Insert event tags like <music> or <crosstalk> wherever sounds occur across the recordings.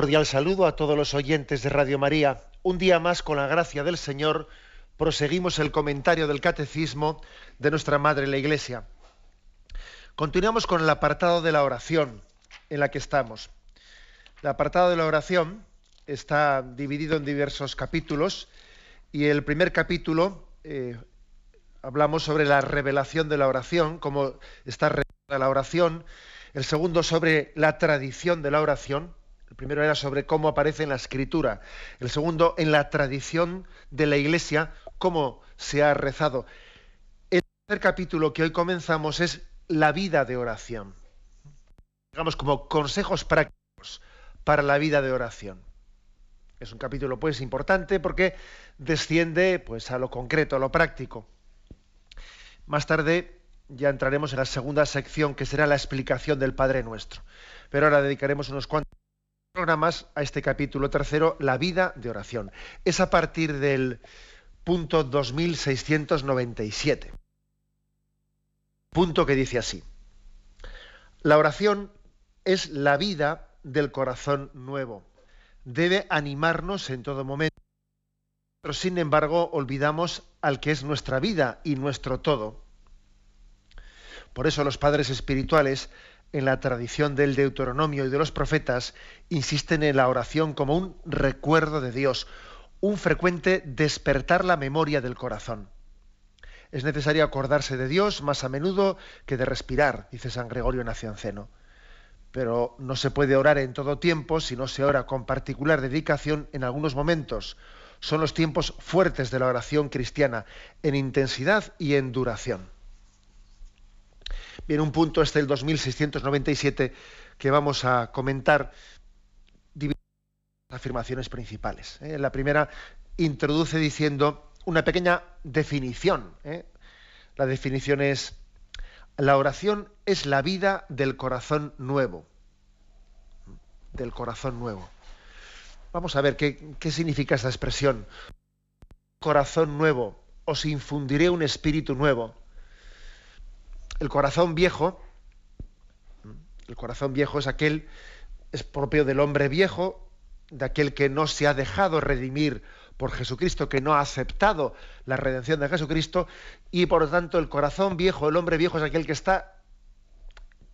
Cordial saludo a todos los oyentes de Radio María. Un día más, con la gracia del Señor, proseguimos el comentario del Catecismo de nuestra Madre la Iglesia. Continuamos con el apartado de la oración en la que estamos. El apartado de la oración está dividido en diversos capítulos y el primer capítulo eh, hablamos sobre la revelación de la oración, cómo está revelada la oración. El segundo sobre la tradición de la oración el primero era sobre cómo aparece en la escritura. El segundo, en la tradición de la iglesia, cómo se ha rezado. El tercer capítulo que hoy comenzamos es la vida de oración. Digamos como consejos prácticos para la vida de oración. Es un capítulo pues importante porque desciende pues a lo concreto, a lo práctico. Más tarde ya entraremos en la segunda sección que será la explicación del Padre Nuestro. Pero ahora dedicaremos unos cuantos programas a este capítulo tercero, la vida de oración. Es a partir del punto 2697. Punto que dice así. La oración es la vida del corazón nuevo. Debe animarnos en todo momento. Pero sin embargo olvidamos al que es nuestra vida y nuestro todo. Por eso los padres espirituales en la tradición del Deuteronomio y de los profetas, insisten en la oración como un recuerdo de Dios, un frecuente despertar la memoria del corazón. Es necesario acordarse de Dios más a menudo que de respirar, dice San Gregorio Nacianceno. Pero no se puede orar en todo tiempo si no se ora con particular dedicación en algunos momentos. Son los tiempos fuertes de la oración cristiana, en intensidad y en duración. Bien, un punto este el 2697 que vamos a comentar afirmaciones principales. ¿eh? La primera introduce diciendo una pequeña definición. ¿eh? La definición es, la oración es la vida del corazón nuevo. Del corazón nuevo. Vamos a ver qué, qué significa esta expresión. Corazón nuevo, os infundiré un espíritu nuevo el corazón viejo, el corazón viejo es aquel, es propio del hombre viejo, de aquel que no se ha dejado redimir por Jesucristo, que no ha aceptado la redención de Jesucristo, y por lo tanto el corazón viejo, el hombre viejo es aquel que está,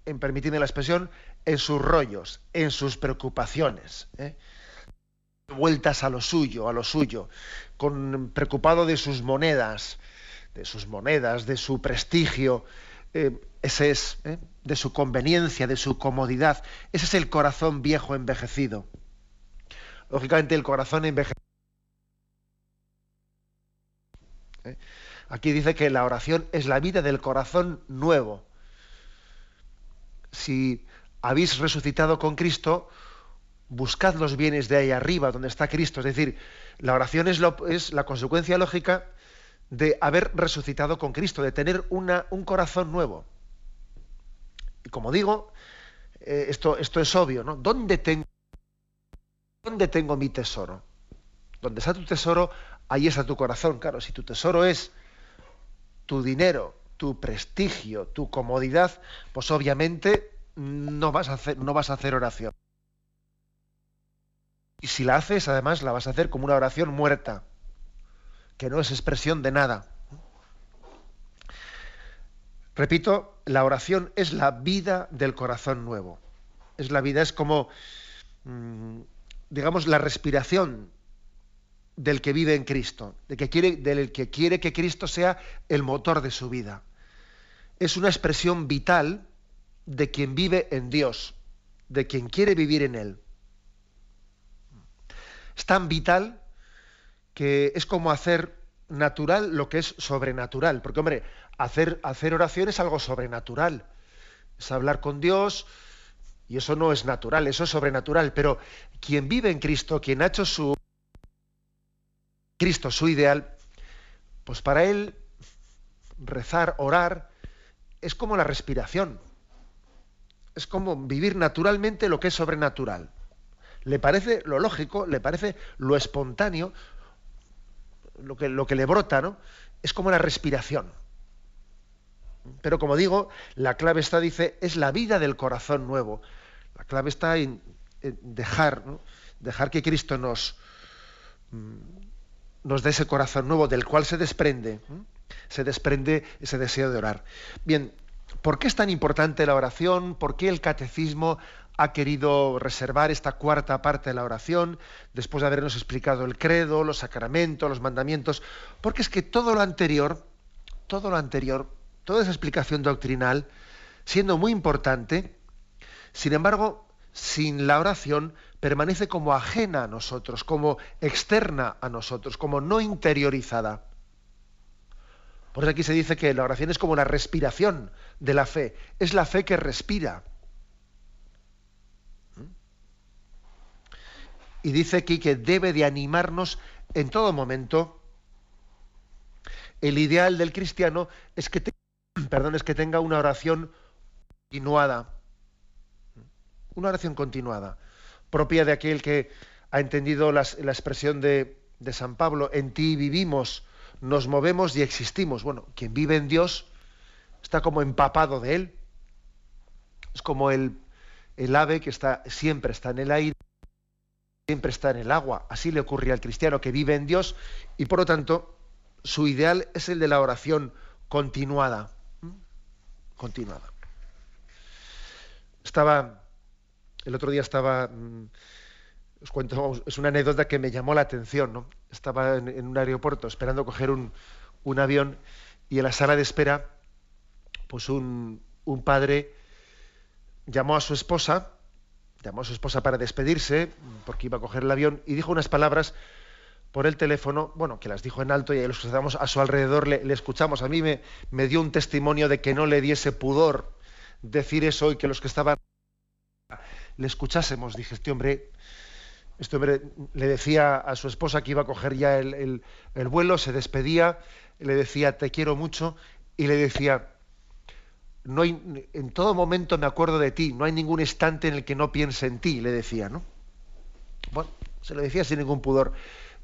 en permitirme la expresión, en sus rollos, en sus preocupaciones. ¿eh? vueltas a lo suyo, a lo suyo, preocupado de sus monedas, de sus monedas, de su prestigio, eh, ese es ¿eh? de su conveniencia, de su comodidad. Ese es el corazón viejo envejecido. Lógicamente el corazón envejecido. ¿eh? Aquí dice que la oración es la vida del corazón nuevo. Si habéis resucitado con Cristo, buscad los bienes de ahí arriba, donde está Cristo. Es decir, la oración es, es la consecuencia lógica de haber resucitado con Cristo, de tener una, un corazón nuevo. Y como digo, eh, esto, esto es obvio, ¿no? ¿Dónde tengo, ¿Dónde tengo mi tesoro? Donde está tu tesoro, ahí está tu corazón. Claro, si tu tesoro es tu dinero, tu prestigio, tu comodidad, pues obviamente no vas a hacer, no vas a hacer oración. Y si la haces, además, la vas a hacer como una oración muerta que no es expresión de nada. Repito, la oración es la vida del corazón nuevo. Es la vida, es como, mm, digamos, la respiración del que vive en Cristo, de que quiere, del que quiere que Cristo sea el motor de su vida. Es una expresión vital de quien vive en Dios, de quien quiere vivir en Él. Es tan vital que es como hacer natural lo que es sobrenatural. Porque, hombre, hacer, hacer oración es algo sobrenatural. Es hablar con Dios, Y eso no es natural, eso es sobrenatural. Pero quien vive en Cristo, quien ha hecho su Cristo su ideal, pues para él rezar, orar, es como la respiración. Es como vivir naturalmente lo que es sobrenatural. Le parece lo lógico, le parece lo espontáneo, lo que, lo que le brota, ¿no? Es como la respiración. Pero como digo, la clave está, dice, es la vida del corazón nuevo. La clave está en, dejar, dejar que Cristo nos, mm, nos dé ese corazón nuevo del cual se desprende, se desprende ese deseo de orar. Bien, ¿por qué es tan importante la oración? ¿Por qué el catecismo ha querido reservar esta cuarta parte de la oración después de habernos explicado el credo, los sacramentos, los mandamientos? Porque es que todo lo anterior, todo lo anterior, toda esa explicación doctrinal, siendo muy importante, sin embargo, sin la oración permanece como ajena a nosotros, como externa a nosotros, como no interiorizada. Por eso aquí se dice que la oración es como la respiración de la fe, es la fe que respira. Y dice aquí que debe de animarnos en todo momento. El ideal del cristiano es que, <clears throat> perdón, es que tenga una oración continuada. Una oración continuada propia de aquel que ha entendido la expresión de, San Pablo, en ti vivimos, nos movemos y existimos. Bueno, quien vive en Dios está como empapado de Él. Es como el, el ave que está, siempre está en el aire, siempre está en el agua. Así le ocurre al cristiano que vive en Dios y por lo tanto su ideal es el de la oración continuada. ¿Mm? Continuada. Estaba el otro día estaba, mm, os cuento, es una anécdota que me llamó la atención. Estaba en, un aeropuerto esperando coger un, avión y en la sala de espera, pues un, padre llamó a su esposa, llamó a su esposa para despedirse, porque iba a coger el avión, y dijo unas palabras por el teléfono, bueno, que las dijo en alto y los que estábamos a su alrededor le, escuchamos. A mí me, me, dio un testimonio de que no le diese pudor decir eso y que los que estaban le escuchásemos. Dije, este hombre, este hombre le decía a su esposa que iba a coger ya el, vuelo, se despedía, le decía, te quiero mucho, y le decía, no hay, en todo momento me acuerdo de ti, no hay ningún instante en el que no piense en ti, le decía, ¿no? Bueno, se lo decía sin ningún pudor.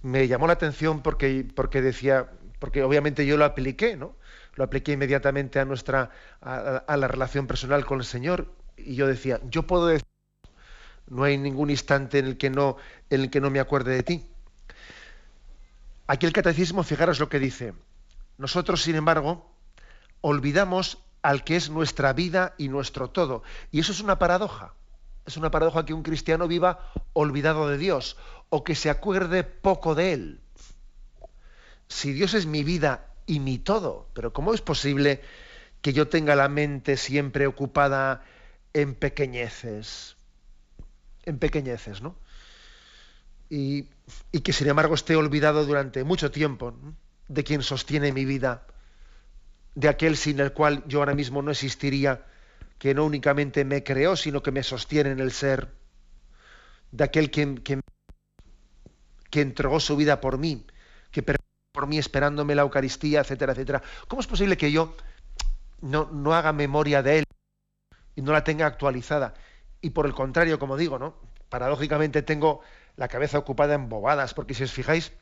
Me llamó la atención porque, porque decía, porque obviamente yo lo apliqué, ¿no? Lo apliqué inmediatamente a nuestra, a, la relación personal con el Señor. Y yo decía, yo puedo decir no hay ningún instante en el que no, en el que no me acuerde de ti. Aquí el catecismo, fijaros lo que dice. Nosotros, sin embargo, olvidamos al que es nuestra vida y nuestro todo. Y eso es una paradoja. Es una paradoja que un cristiano viva olvidado de Dios o que se acuerde poco de Él. Si Dios es mi vida y mi todo, pero ¿cómo es posible que yo tenga la mente siempre ocupada en pequeñeces? en pequeñeces, ¿no? Y, que sin embargo esté olvidado durante mucho tiempo de quien sostiene mi vida, de aquel sin el cual yo ahora mismo no existiría, que no únicamente me creó, sino que me sostiene en el ser, de aquel que, que, entregó su vida por mí, que por mí esperándome la Eucaristía, etcétera, etcétera. ¿Cómo es posible que yo no, no haga memoria de él y no la tenga actualizada? y por el contrario, como digo, ¿no? Paradójicamente tengo la cabeza ocupada en bobadas, porque si os fijáis,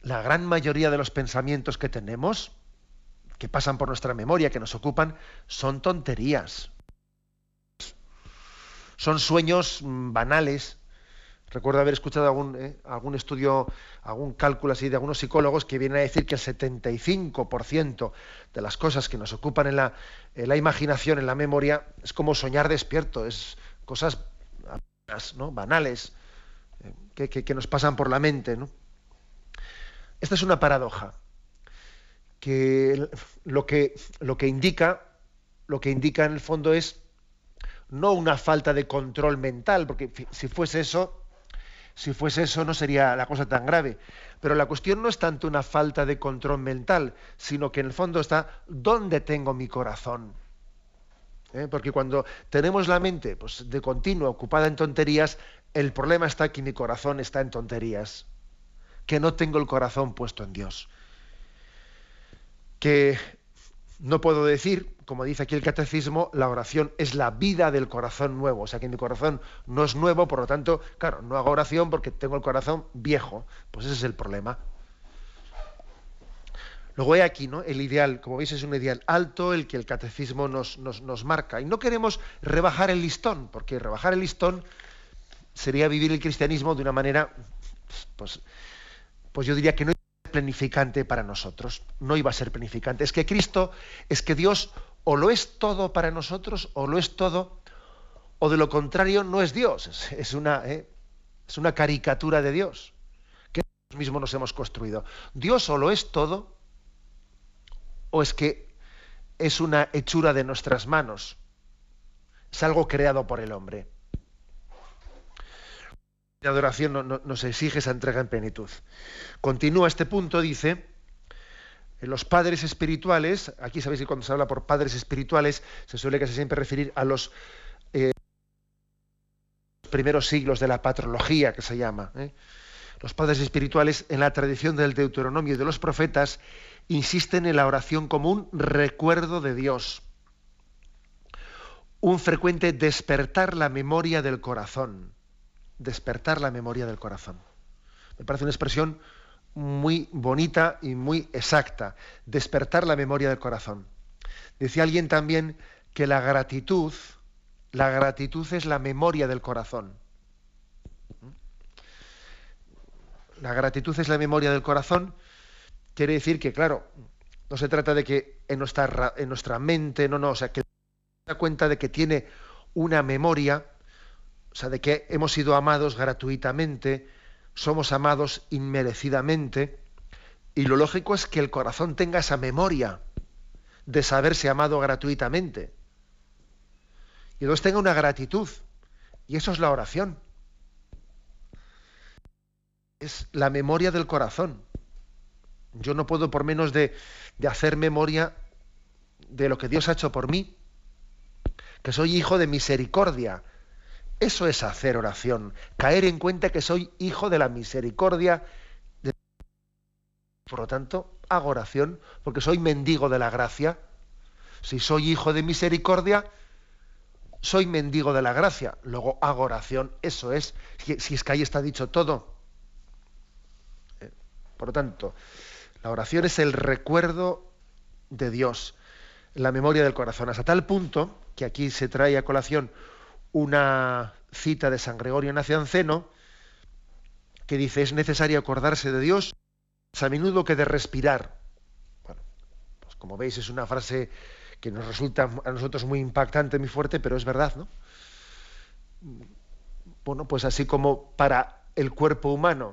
la gran mayoría de los pensamientos que tenemos, que pasan por nuestra memoria, que nos ocupan, son tonterías. Son sueños mm, banales. Recuerdo haber escuchado algún, eh, algún estudio, algún cálculo así de algunos psicólogos que vienen a decir que el 75% de las cosas que nos ocupan en la, imaginación, en la memoria, es como soñar despierto, es cosas ¿no? banales eh, que, nos pasan por la mente. ¿no? Esta es una paradoja, que lo que, lo que indica, lo que indica en el fondo es no una falta de control mental, porque si fuese eso, si fuese eso no sería la cosa tan grave. Pero la cuestión no es tanto una falta de control mental, sino que en el fondo está dónde tengo mi corazón. ¿eh? porque cuando tenemos la mente pues, de continuo ocupada en tonterías, el problema está que mi corazón está en tonterías, que no tengo el corazón puesto en Dios, que no puedo decir, como dice aquí el catecismo, la oración es la vida del corazón nuevo, o sea que mi corazón no es nuevo, por lo tanto, claro, no hago oración porque tengo el corazón viejo, pues ese es el problema. Luego hay aquí, ¿no? El ideal, como veis, es un ideal alto el que el catecismo nos, nos, marca. Y no queremos rebajar el listón, porque rebajar el listón sería vivir el cristianismo de una manera, pues, pues yo diría que no planificante para nosotros. No iba a ser planificante. Es que Cristo, es que Dios o lo es todo para nosotros, o lo es todo, o de lo contrario no es Dios. Es, una, ¿eh? es una caricatura de Dios que nosotros mismos nos hemos construido. Dios o lo es todo, o es que es una hechura de nuestras manos? Es algo creado por el hombre. La adoración nos exige esa entrega en plenitud. Continúa este punto, dice, los padres espirituales, aquí sabéis que cuando se habla por padres espirituales se suele casi siempre referir a los eh, primeros siglos de la patrología, que se llama. ¿eh? Los padres espirituales, en la tradición del Deuteronomio y de los profetas, insisten en la oración como un recuerdo de Dios, un frecuente despertar la memoria del corazón, despertar la memoria del corazón. Me parece una expresión muy bonita y muy exacta, despertar la memoria del corazón. Decía alguien también que la gratitud, la gratitud es la memoria del corazón. La gratitud es la memoria del corazón quiere decir que, claro, no se trata de que en nuestra, en nuestra mente, no, no, o sea, que se da cuenta de que tiene una memoria, o sea, de que hemos sido amados gratuitamente, somos amados inmerecidamente, y lo lógico es que el corazón tenga esa memoria de saberse amado gratuitamente. Y entonces tenga una gratitud. Y eso es la oración. Es la memoria del corazón. Yo no puedo por menos de, hacer memoria de lo que Dios ha hecho por mí, que soy hijo de misericordia. Eso es hacer oración, caer en cuenta que soy hijo de la misericordia. Por lo tanto, hago oración porque soy mendigo de la gracia. Si soy hijo de misericordia, soy mendigo de la gracia. Luego hago oración. Eso es, si es que ahí está dicho todo. Eh, por lo tanto, la oración es el recuerdo de Dios, la memoria del corazón, hasta tal punto que aquí se trae a colación una cita de San Gregorio Nacianceno que dice es necesario acordarse de Dios a menudo que de respirar. Bueno, pues como veis es una frase que nos resulta a nosotros muy impactante, muy fuerte, pero es verdad, ¿no? Bueno, pues así como para el cuerpo humano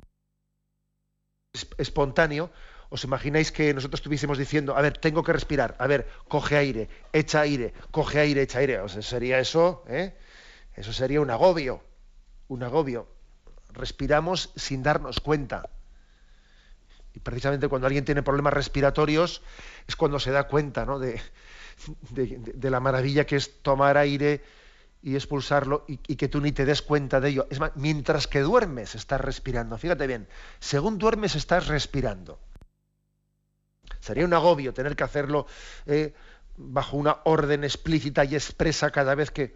espontáneo, ¿Os imagináis que nosotros estuviésemos diciendo, a ver, tengo que respirar, a ver, coge aire, echa aire, coge aire, echa aire? O sea, sería eso, ¿eh? Eso sería un agobio, un agobio. Respiramos sin darnos cuenta. Y precisamente cuando alguien tiene problemas respiratorios es cuando se da cuenta ¿no? de, la maravilla que es tomar aire y expulsarlo y, y, que tú ni te des cuenta de ello. Es más, mientras que duermes estás respirando. Fíjate bien, según duermes estás respirando. Sería un agobio tener que hacerlo eh, bajo una orden explícita y expresa cada vez que...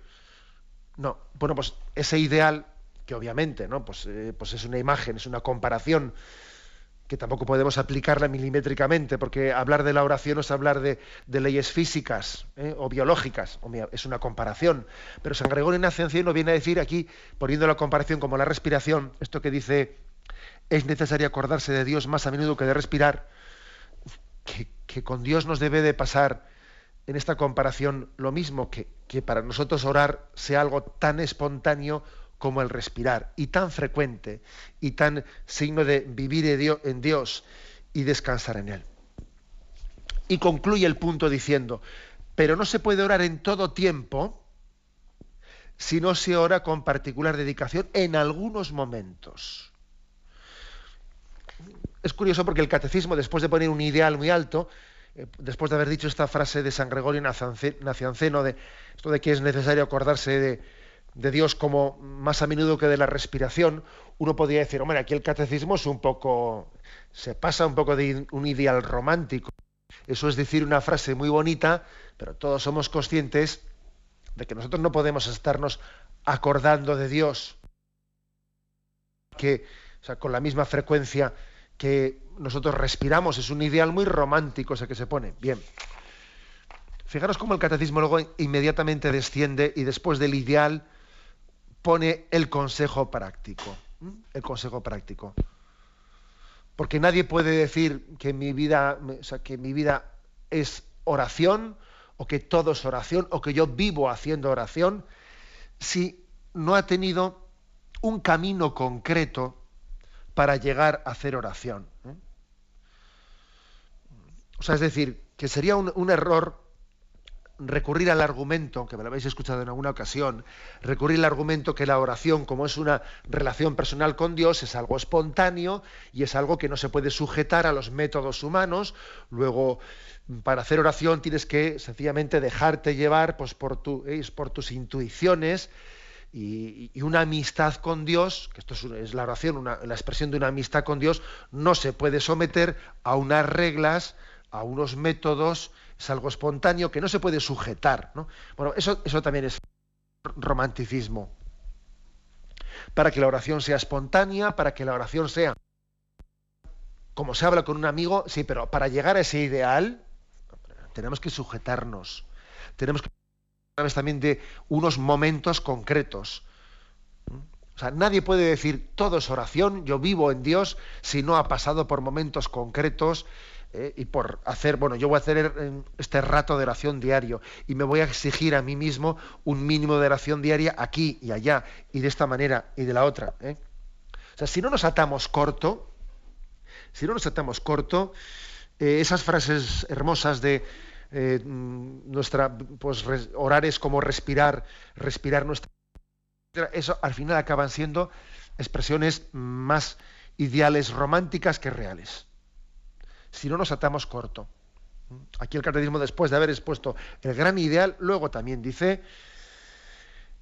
No, bueno, pues ese ideal, que obviamente, ¿no? Pues, eh, pues es una imagen, es una comparación que tampoco podemos aplicarla milimétricamente, porque hablar de la oración es hablar de, leyes físicas ¿eh? o biológicas, es una comparación. Pero San Gregorio Nacianceno viene a decir aquí, poniendo la comparación como la respiración, esto que dice, es necesario acordarse de Dios más a menudo que de respirar, que, con Dios nos debe de pasar en esta comparación lo mismo, que, que para nosotros orar sea algo tan espontáneo como el respirar, y tan frecuente, y tan signo de vivir en Dios y descansar en Él. Y concluye el punto diciendo, pero no se puede orar en todo tiempo si no se ora con particular dedicación en algunos momentos es curioso porque el catecismo, después de poner un ideal muy alto, eh, después de haber dicho esta frase de San Gregorio Nacianceno, de esto de que es necesario acordarse de, Dios como más a menudo que de la respiración, uno podría decir, hombre, aquí el catecismo es un poco, se pasa un poco de un ideal romántico. Eso es decir una frase muy bonita, pero todos somos conscientes de que nosotros no podemos estarnos acordando de Dios que o sea, con la misma frecuencia que nosotros respiramos. Es un ideal muy romántico ese que se pone. Bien. Fijaros cómo el catecismo luego inmediatamente desciende y después del ideal pone el consejo práctico. El consejo práctico. Porque nadie puede decir que mi vida, que mi vida es oración, o que todo es oración, o que yo vivo haciendo oración, si no ha tenido un camino concreto para llegar a hacer oración. ¿eh? O sea, es decir, que sería un, error recurrir al argumento, que me lo habéis escuchado en alguna ocasión, recurrir al argumento que la oración, como es una relación personal con Dios, es algo espontáneo y es algo que no se puede sujetar a los métodos humanos. Luego, para hacer oración tienes que sencillamente dejarte llevar pues, por, tu, por tus intuiciones y, una amistad con Dios, que esto es, la oración, la expresión de una amistad con Dios, no se puede someter a unas reglas, a unos métodos, es algo espontáneo que no se puede sujetar. Bueno, eso, eso también es romanticismo. Para que la oración sea espontánea, para que la oración sea como se habla con un amigo, sí, pero para llegar a ese ideal tenemos que sujetarnos, tenemos que también de unos momentos concretos. O sea, nadie puede decir todo es oración, yo vivo en Dios, si no ha pasado por momentos concretos eh, y por hacer, bueno, yo voy a hacer este rato de oración diario y me voy a exigir a mí mismo un mínimo de oración diaria aquí y allá y de esta manera y de la otra. ¿eh? O sea, si no nos atamos corto, si no nos atamos corto, eh, esas frases hermosas de eh, nuestra, pues orar es como respirar, respirar nuestra... Eso al final acaban siendo expresiones más ideales románticas que reales. Si no nos atamos corto. Aquí el catecismo, después de haber expuesto el gran ideal, luego también dice,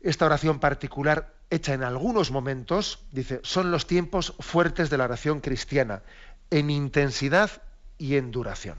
esta oración particular hecha en algunos momentos, dice, son los tiempos fuertes de la oración cristiana, en intensidad y en duración.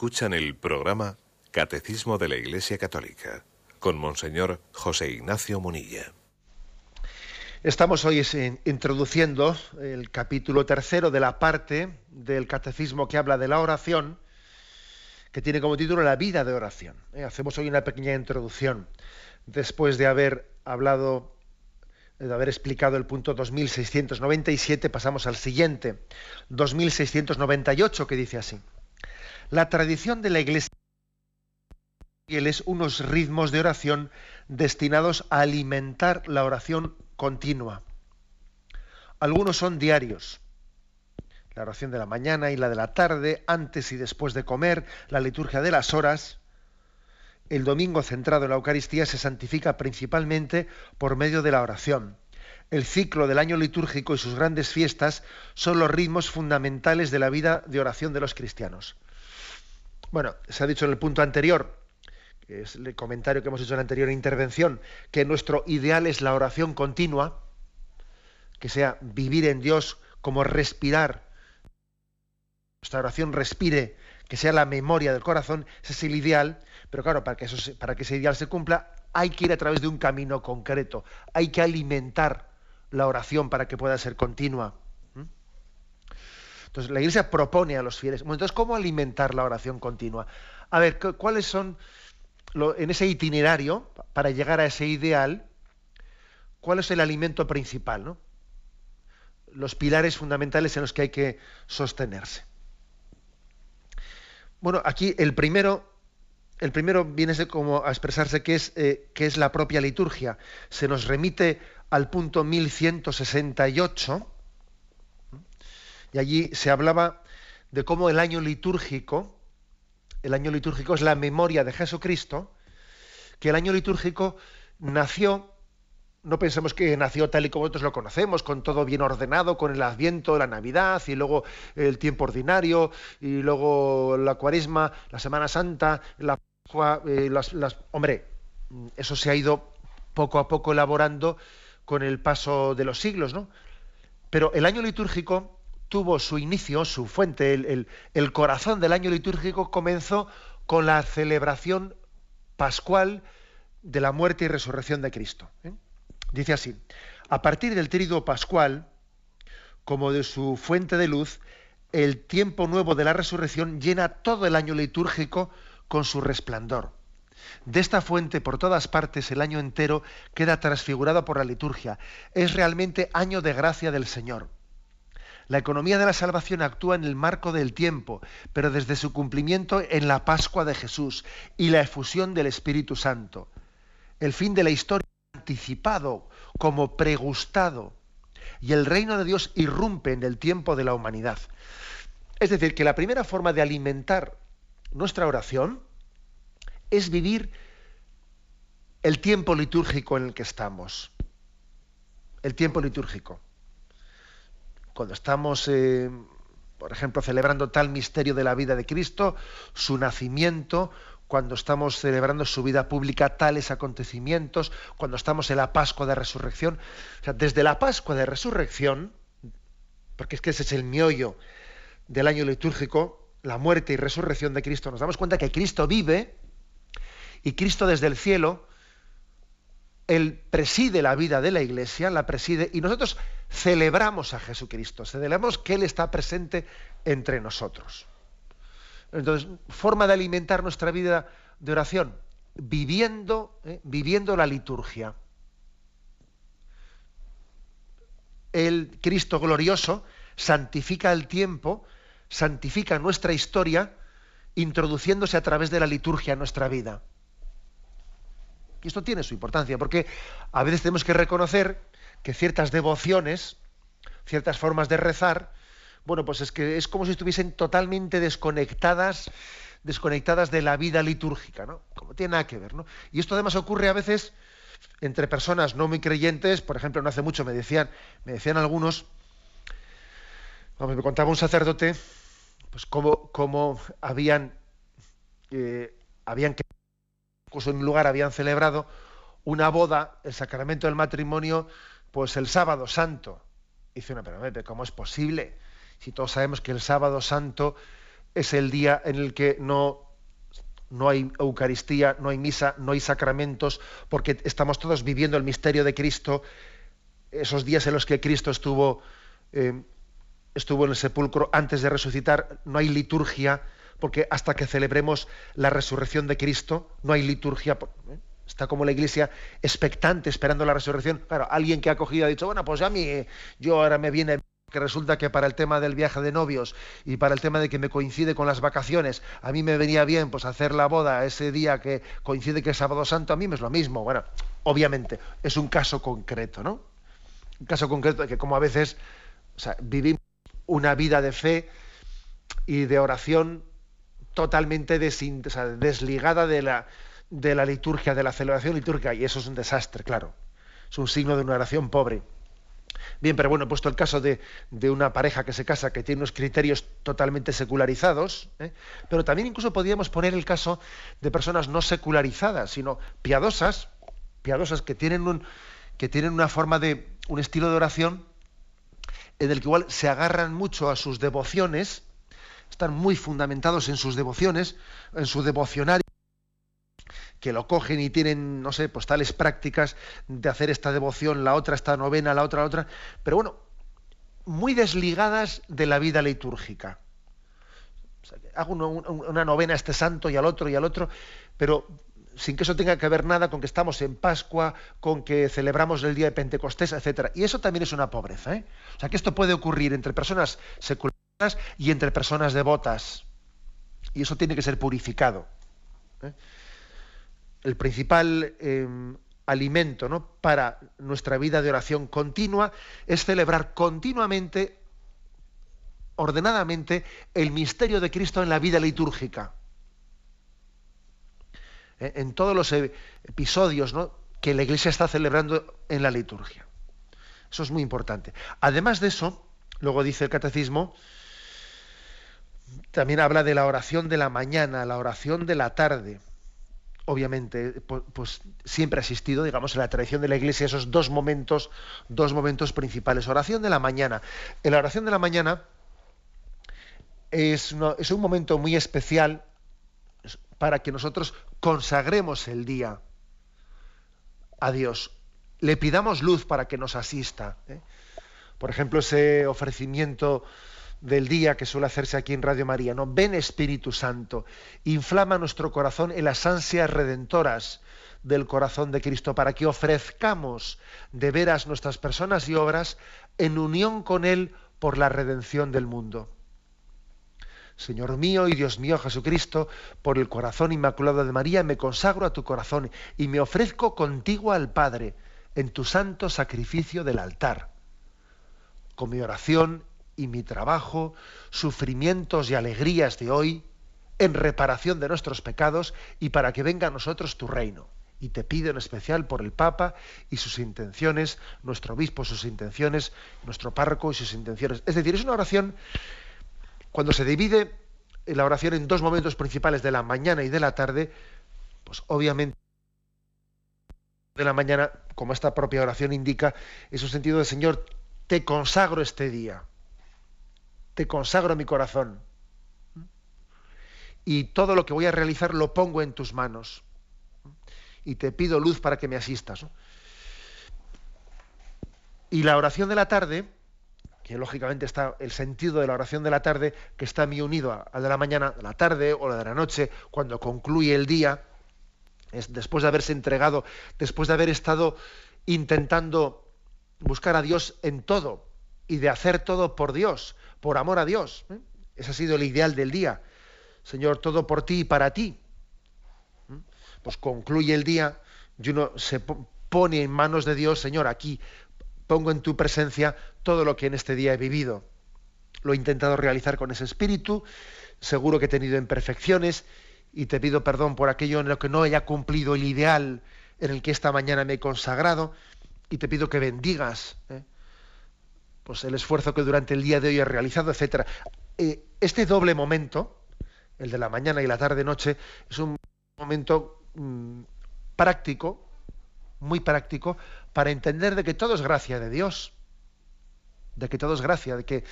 Escuchan el programa Catecismo de la Iglesia Católica con Monseñor José Ignacio Munilla. Estamos hoy introduciendo el capítulo tercero de la parte del catecismo que habla de la oración, que tiene como título La vida de oración. Eh, hacemos hoy una pequeña introducción después de haber hablado, de haber explicado el punto 2697, pasamos al siguiente, 2698, que dice así. La tradición de la Iglesia es unos ritmos de oración destinados a alimentar la oración continua. Algunos son diarios, la oración de la mañana y la de la tarde, antes y después de comer, la liturgia de las horas. El domingo centrado en la Eucaristía se santifica principalmente por medio de la oración. El ciclo del año litúrgico y sus grandes fiestas son los ritmos fundamentales de la vida de oración de los cristianos. Bueno, se ha dicho en el punto anterior, que es el comentario que hemos hecho en la anterior intervención, que nuestro ideal es la oración continua, que sea vivir en Dios como respirar nuestra oración respire, que sea la memoria del corazón, ese es el ideal, pero claro, para que, eso para que ese ideal se cumpla, hay que ir a través de un camino concreto, hay que alimentar la oración para que pueda ser continua. Entonces, la Iglesia propone a los fieles. entonces, ¿cómo alimentar la oración continua? A ver, ¿cuáles son, en ese itinerario, para llegar a ese ideal, cuál es el alimento principal? ¿no? Los pilares fundamentales en los que hay que sostenerse. Bueno, aquí el primero, el primero viene como a expresarse que es, eh, es la propia liturgia. Se nos remite al punto 1168 y allí se hablaba de cómo el año litúrgico, el año litúrgico es la memoria de Jesucristo, que el año litúrgico nació, no pensemos que nació tal y como nosotros lo conocemos, con todo bien ordenado, con el adviento, la Navidad y luego el tiempo ordinario y luego la cuaresma, la Semana Santa, la eh, las, hombre, eso se ha ido poco a poco elaborando con el paso de los siglos, ¿no? Pero el año litúrgico tuvo su inicio, su fuente, el, corazón del año litúrgico comenzó con la celebración pascual de la muerte y resurrección de Cristo. ¿eh? Dice así, a partir del tríduo pascual, como de su fuente de luz, el tiempo nuevo de la resurrección llena todo el año litúrgico con su resplandor. De esta fuente por todas partes el año entero queda transfigurado por la liturgia. Es realmente año de gracia del Señor. La economía de la salvación actúa en el marco del tiempo, pero desde su cumplimiento en la Pascua de Jesús y la efusión del Espíritu Santo. El fin de la historia anticipado como pregustado y el reino de Dios irrumpe en el tiempo de la humanidad. Es decir, que la primera forma de alimentar nuestra oración es vivir el tiempo litúrgico en el que estamos. El tiempo litúrgico cuando estamos, eh, por ejemplo, celebrando tal misterio de la vida de Cristo, su nacimiento, cuando estamos celebrando su vida pública tales acontecimientos, cuando estamos en la Pascua de Resurrección. O sea, desde la Pascua de Resurrección, porque es que ese es el miollo del año litúrgico, la muerte y resurrección de Cristo, nos damos cuenta que Cristo vive y Cristo desde el cielo él preside la vida de la iglesia, la preside, y nosotros celebramos a Jesucristo, celebramos que Él está presente entre nosotros. Entonces, forma de alimentar nuestra vida de oración, viviendo, eh, viviendo la liturgia. El Cristo glorioso santifica el tiempo, santifica nuestra historia, introduciéndose a través de la liturgia en nuestra vida. Y esto tiene su importancia, porque a veces tenemos que reconocer que ciertas devociones, ciertas formas de rezar, bueno, pues es que es como si estuviesen totalmente desconectadas, desconectadas de la vida litúrgica, ¿no? Como tiene nada que ver, ¿no? Y esto además ocurre a veces entre personas no muy creyentes, por ejemplo, no hace mucho me decían, me decían algunos, me contaba un sacerdote, pues cómo, cómo habían, eh, habían que en un lugar habían celebrado una boda, el sacramento del matrimonio, pues el sábado santo. Dice, una, pero ¿cómo es posible? Si todos sabemos que el sábado santo es el día en el que no, no hay Eucaristía, no hay misa, no hay sacramentos, porque estamos todos viviendo el misterio de Cristo, esos días en los que Cristo estuvo, eh, estuvo en el sepulcro antes de resucitar, no hay liturgia, porque hasta que celebremos la resurrección de Cristo no hay liturgia. ¿eh? Está como la iglesia expectante, esperando la resurrección. Claro, alguien que ha cogido ha dicho, bueno, pues ya a mí, yo ahora me viene que resulta que para el tema del viaje de novios y para el tema de que me coincide con las vacaciones, a mí me venía bien pues hacer la boda ese día que coincide que es sábado santo, a mí me es lo mismo. Bueno, obviamente, es un caso concreto, ¿no? Un caso concreto de que como a veces vivimos una vida de fe y de oración totalmente desligada de la, de la liturgia, de la celebración litúrgica, y eso es un desastre, claro. Es un signo de una oración pobre. Bien, pero bueno, he puesto el caso de, una pareja que se casa que tiene unos criterios totalmente secularizados, ¿eh? pero también incluso podríamos poner el caso de personas no secularizadas, sino piadosas, piadosas que tienen, un, que tienen una forma de, un estilo de oración en el que igual se agarran mucho a sus devociones, están muy fundamentados en sus devociones, en su devocionario, que lo cogen y tienen, no sé, pues tales prácticas de hacer esta devoción, la otra, esta novena, la otra, la otra, pero bueno, muy desligadas de la vida litúrgica. hago una novena a este santo y al otro y al otro, pero sin que eso tenga que ver nada con que estamos en Pascua, con que celebramos el día de Pentecostés, etcétera. Y eso también es una pobreza. ¿eh? O sea, que esto puede ocurrir entre personas seculares y entre personas devotas. Y eso tiene que ser purificado. ¿eh? El principal em, alimento ¿no? para nuestra vida de oración continua es celebrar continuamente, ordenadamente, el misterio de Cristo en la vida litúrgica. ¿eh? en todos los e, episodios que la Iglesia está celebrando en la liturgia. Eso es muy importante. Además de eso, luego dice el catecismo, también habla de la oración de la mañana, la oración de la tarde. Obviamente, pues, siempre ha existido, digamos, en la tradición de la Iglesia esos dos momentos, dos momentos principales. Oración de la mañana. En la oración de la mañana es, un momento muy especial para que nosotros consagremos el día a Dios, le pidamos luz para que nos asista. ¿eh? Por ejemplo, ese ofrecimiento del día que suele hacerse aquí en Radio María, ¿no? Ven Espíritu Santo, inflama nuestro corazón en las ansias redentoras del corazón de Cristo para que ofrezcamos de veras nuestras personas y obras en unión con Él por la redención del mundo. Señor mío y Dios mío Jesucristo, por el corazón inmaculado de María, me consagro a tu corazón y me ofrezco contigo al Padre en tu santo sacrificio del altar. Con mi oración y mi trabajo, sufrimientos y alegrías de hoy, en reparación de nuestros pecados y para que venga a nosotros tu reino. Y te pido en especial por el Papa y sus intenciones, nuestro obispo sus intenciones, nuestro párroco y sus intenciones. Es decir, es una oración cuando se divide la oración en dos momentos principales de la mañana y de la tarde, pues obviamente de la mañana, como esta propia oración indica, es un sentido de Señor, te consagro este día, te consagro mi corazón y todo lo que voy a realizar lo pongo en tus manos y te pido luz para que me asistas. Y la oración de la tarde, que lógicamente está el sentido de la oración de la tarde, que está muy unido al de la mañana, de la tarde o la de la noche, cuando concluye el día, es después de haberse entregado, después de haber estado intentando buscar a Dios en todo y de hacer todo por Dios, por amor a Dios. ¿eh? Ese ha sido el ideal del día. Señor, todo por ti y para ti. ¿eh? Pues concluye el día y uno se pone en manos de Dios, Señor, aquí pongo en tu presencia todo lo que en este día he vivido. Lo he intentado realizar con ese espíritu, seguro que he tenido imperfecciones y te pido perdón por aquello en lo que no haya cumplido el ideal en el que esta mañana me he consagrado y te pido que bendigas ¿eh? Pues el esfuerzo que durante el día de hoy he realizado, etc. Eh, este doble momento, el de la mañana y la tarde-noche, es un momento mm, práctico, muy práctico, para entender de que todo es gracia de Dios, de que todo es gracia, de que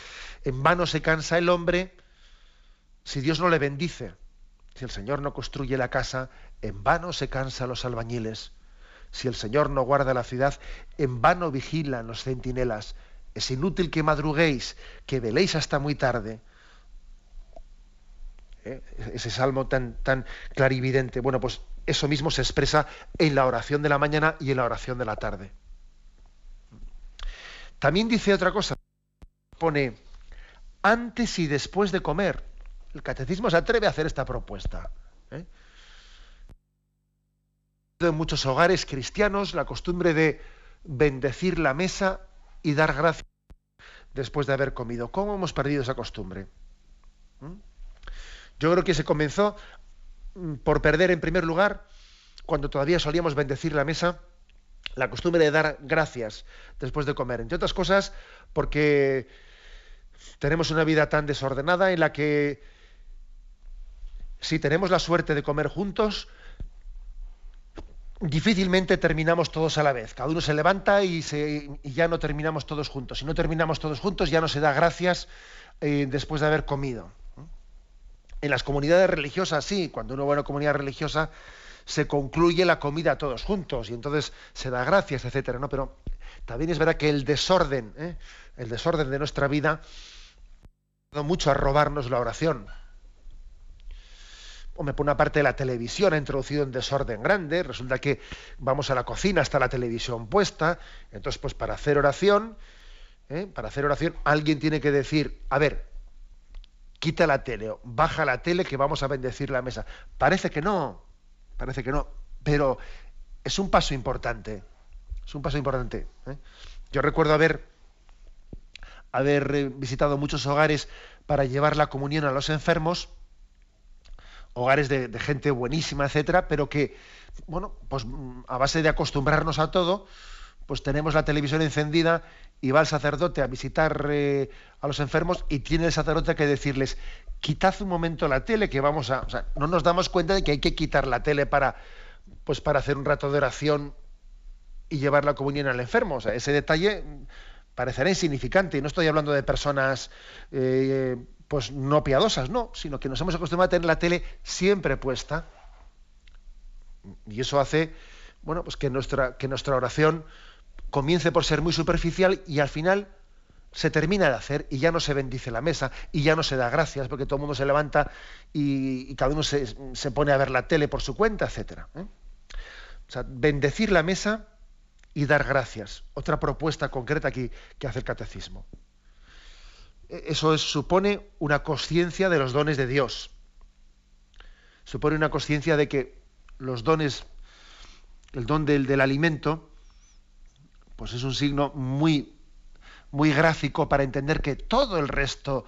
en vano se cansa el hombre si Dios no le bendice. Si el Señor no construye la casa, en vano se cansan los albañiles. Si el Señor no guarda la ciudad, en vano vigilan los centinelas. Es inútil que madruguéis, que veléis hasta muy tarde. ¿Eh? Ese salmo tan, tan clarividente. Bueno, pues eso mismo se expresa en la oración de la mañana y en la oración de la tarde. También dice otra cosa, pone antes y después de comer. El catecismo se atreve a hacer esta propuesta. ¿eh? En muchos hogares cristianos la costumbre de bendecir la mesa y dar gracias después de haber comido. ¿Cómo hemos perdido esa costumbre? ¿Mm? Yo creo que se comenzó Mm, por perder en primer lugar, cuando todavía solíamos bendecir la mesa, la costumbre de dar gracias después de comer. Entre otras cosas, porque tenemos una vida tan desordenada en la que si tenemos la suerte de comer juntos, difícilmente terminamos todos a la vez. Cada uno se levanta y, ya no terminamos todos juntos. Si no terminamos todos juntos, ya no se da gracias eh, después de haber comido. En las comunidades religiosas, sí, cuando uno va a una comunidad religiosa, se concluye la comida todos juntos y entonces se da gracias, etcétera, ¿no? Pero también es verdad que el desorden, ¿eh? el desorden de nuestra vida, ha mucho a robarnos la oración. Hombre, por una parte la televisión ha introducido un desorden grande, resulta que vamos a la cocina, está la televisión puesta, entonces pues para hacer oración, ¿eh? para hacer oración alguien tiene que decir, a ver, quita la tele, o baja la tele que vamos a bendecir la mesa. Parece que no, parece que no, pero es un paso importante, es un paso importante. ¿eh? Yo recuerdo haber, haber eh, visitado muchos hogares para llevar la comunión a los enfermos, hogares de, gente buenísima, etcétera, pero que, bueno, pues a base de acostumbrarnos a todo, pues tenemos la televisión encendida y va el sacerdote a visitar eh, a los enfermos y tiene el sacerdote que decirles, quitad un momento la tele que vamos a... O sea, no nos damos cuenta de que hay que quitar la tele para, pues para hacer un rato de oración y llevar la comunión al enfermo. O sea, ese detalle parecerá insignificante. Y no estoy hablando de personas eh, pues no piadosas, no, sino que nos hemos acostumbrado a tener la tele siempre puesta. Y eso hace, bueno, pues que nuestra, que nuestra oración comience por ser muy superficial y al final se termina de hacer y ya no se bendice la mesa y ya no se da gracias porque todo el mundo se levanta y, cada uno se, pone a ver la tele por su cuenta, etc. ¿eh? O sea, bendecir la mesa y dar gracias. Otra propuesta concreta aquí que hace el catecismo. Eso supone una conciencia de los dones de Dios. Supone una conciencia de que los dones, el don del, del alimento, pues es un signo muy, muy gráfico para entender que todo el resto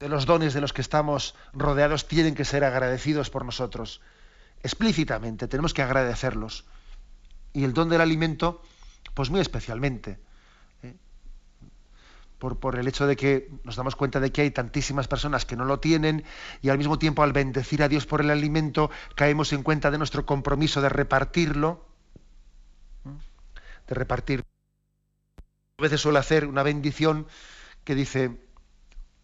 de los dones de los que estamos rodeados tienen que ser agradecidos por nosotros. Explícitamente, tenemos que agradecerlos. Y el don del alimento, pues muy especialmente. Por, el hecho de que nos damos cuenta de que hay tantísimas personas que no lo tienen y al mismo tiempo al bendecir a Dios por el alimento caemos en cuenta de nuestro compromiso de repartirlo de repartir. A veces suele hacer una bendición que dice,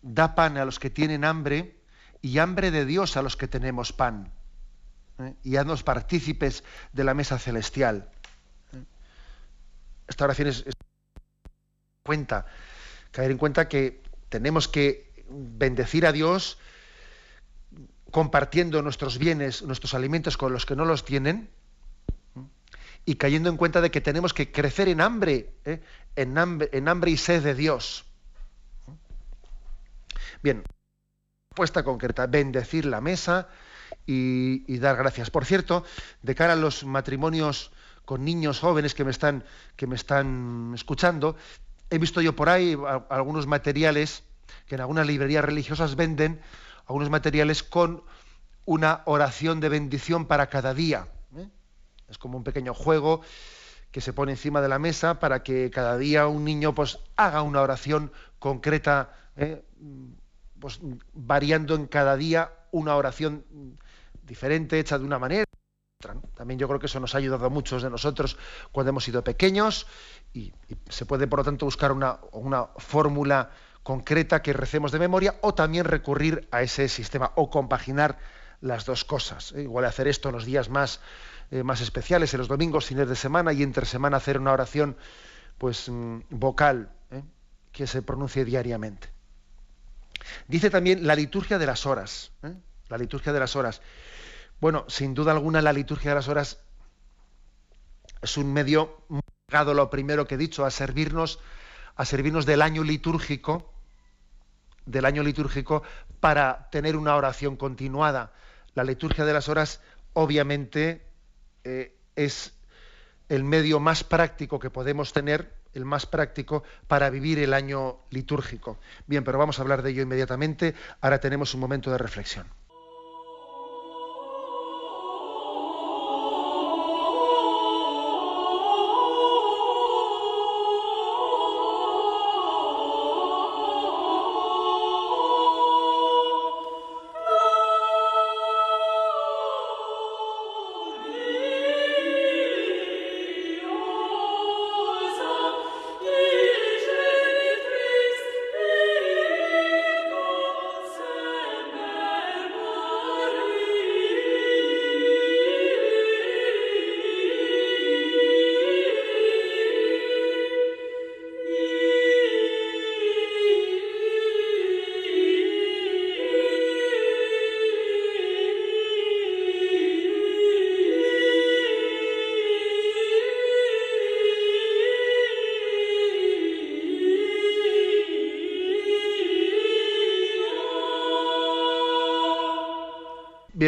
da pan a los que tienen hambre y hambre de Dios a los que tenemos pan. ¿eh? Y haznos partícipes de la mesa celestial. ¿eh? Esta oración es, cuenta, caer en cuenta que tenemos que bendecir a Dios compartiendo nuestros bienes, nuestros alimentos con los que no los tienen, y cayendo en cuenta de que tenemos que crecer en hambre, ¿eh? en hambre, en hambre y sed de Dios. Bien, puesta concreta, bendecir la mesa y, dar gracias. Por cierto, de cara a los matrimonios con niños jóvenes que me están, que me están escuchando, he visto yo por ahí algunos materiales que en algunas librerías religiosas venden, algunos materiales con una oración de bendición para cada día. Es como un pequeño juego que se pone encima de la mesa para que cada día un niño pues haga una oración concreta, ¿eh? pues variando en cada día una oración diferente, hecha de una manera. También yo creo que eso nos ha ayudado a muchos de nosotros cuando hemos sido pequeños y, se puede por lo tanto buscar una, una fórmula concreta que recemos de memoria o también recurrir a ese sistema o compaginar las dos cosas. ¿eh? Igual hacer esto en los días más eh, más especiales, en los domingos, fines de semana y entre semana hacer una oración pues mm, vocal ¿eh? que se pronuncie diariamente. Dice también la liturgia de las horas. La liturgia de las horas. Bueno, sin duda alguna la liturgia de las horas es un medio llegado lo primero que he dicho, a servirnos, a servirnos del año litúrgico, del año litúrgico, para tener una oración continuada. La liturgia de las horas, obviamente, eh, es el medio más práctico que podemos tener, el más práctico para vivir el año litúrgico. Bien, pero vamos a hablar de ello inmediatamente. Ahora tenemos un momento de reflexión.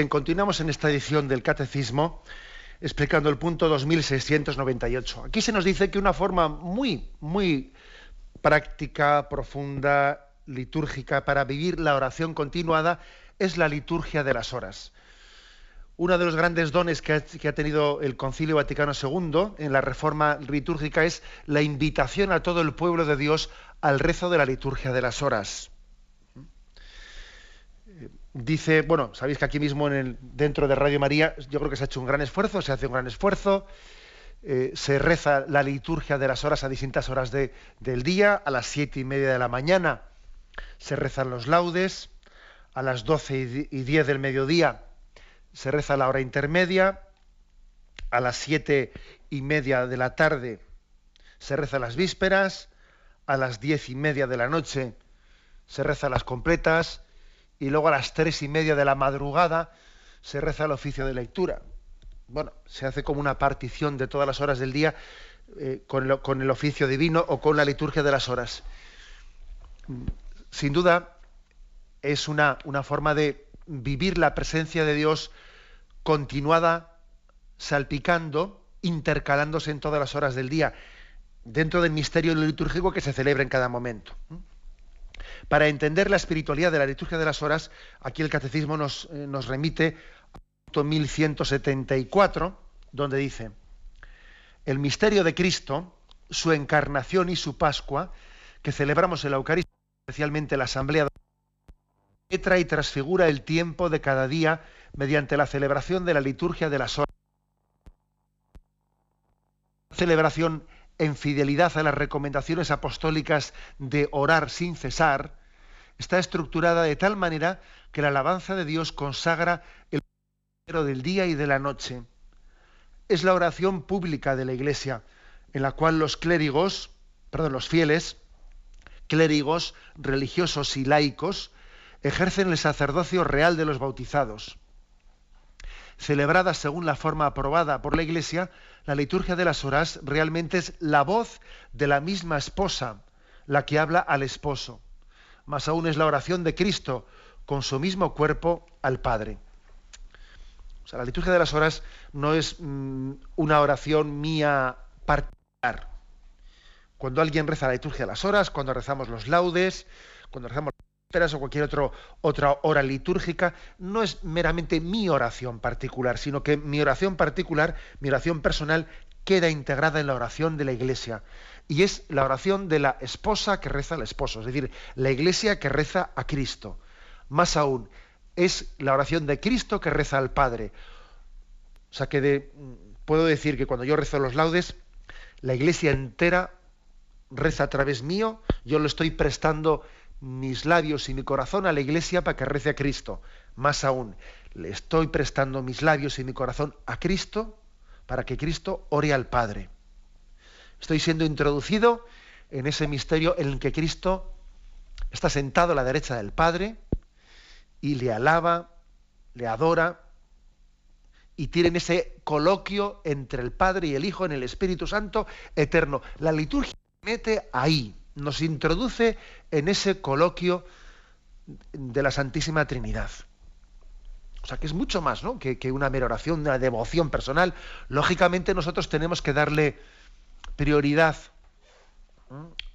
Bien, continuamos en esta edición del Catecismo explicando el punto 2698. Aquí se nos dice que una forma muy, muy práctica, profunda, litúrgica para vivir la oración continuada es la liturgia de las horas. Uno de los grandes dones que ha, tenido el Concilio Vaticano II en la reforma litúrgica es la invitación a todo el pueblo de Dios al rezo de la liturgia de las horas. Dice, bueno, sabéis que aquí mismo en el, dentro de Radio María yo creo que se ha hecho un gran esfuerzo, se hace un gran esfuerzo, eh, se reza la liturgia de las horas a distintas horas del día, a las siete y media de la mañana se rezan los laudes, a las doce y diez del mediodía se reza la hora intermedia, a las siete y media de la tarde se reza las vísperas, a las diez y media de la noche se reza las completas y luego a las tres y media de la madrugada se reza el oficio de lectura. Bueno, se hace como una partición de todas las horas del día eh, con, el oficio divino o con la liturgia de las horas. Sin duda, es una forma de vivir la presencia de Dios continuada, salpicando, intercalándose en todas las horas del día, dentro del misterio litúrgico que se celebra en cada momento. Para entender la espiritualidad de la liturgia de las horas, aquí el catecismo nos, eh, nos remite a 1174, donde dice, el misterio de Cristo, su encarnación y su Pascua, que celebramos en la Eucaristía, especialmente la Asamblea letra y transfigura el tiempo de cada día mediante la celebración de la liturgia de las horas. Celebración en fidelidad a las recomendaciones apostólicas de orar sin cesar, está estructurada de tal manera que la alabanza de Dios consagra el del día y de la noche. Es la oración pública de la Iglesia, en la cual los clérigos, perdón, los fieles, clérigos, religiosos y laicos, ejercen el sacerdocio real de los bautizados. Celebrada según la forma aprobada por la Iglesia, la liturgia de las horas realmente es la voz de la misma esposa, la que habla al esposo. Más aún es la oración de Cristo con su mismo cuerpo al Padre. O sea, la liturgia de las horas no es mm, una oración mía particular. Cuando alguien reza la liturgia de las horas, cuando rezamos los laudes, cuando rezamos o cualquier otra hora litúrgica, no es meramente mi oración particular, sino que mi oración particular, mi oración personal, queda integrada en la oración de la iglesia. Y es la oración de la esposa que reza al esposo, es decir, la iglesia que reza a Cristo. Más aún, es la oración de Cristo que reza al Padre. O sea que puedo decir que cuando yo rezo los laudes, la iglesia entera reza a través mío, yo lo estoy prestando mis labios y mi corazón a la iglesia para que rece a Cristo. Más aún, le estoy prestando mis labios y mi corazón a Cristo para que Cristo ore al Padre. Estoy siendo introducido en ese misterio en el que Cristo está sentado a la derecha del Padre y le alaba, le adora y tienen ese coloquio entre el Padre y el Hijo en el Espíritu Santo eterno. La liturgia mete ahí, nos introduce en ese coloquio de la Santísima Trinidad. O sea, que es mucho más ¿no? que, una mera oración, una devoción personal. Lógicamente nosotros tenemos que darle prioridad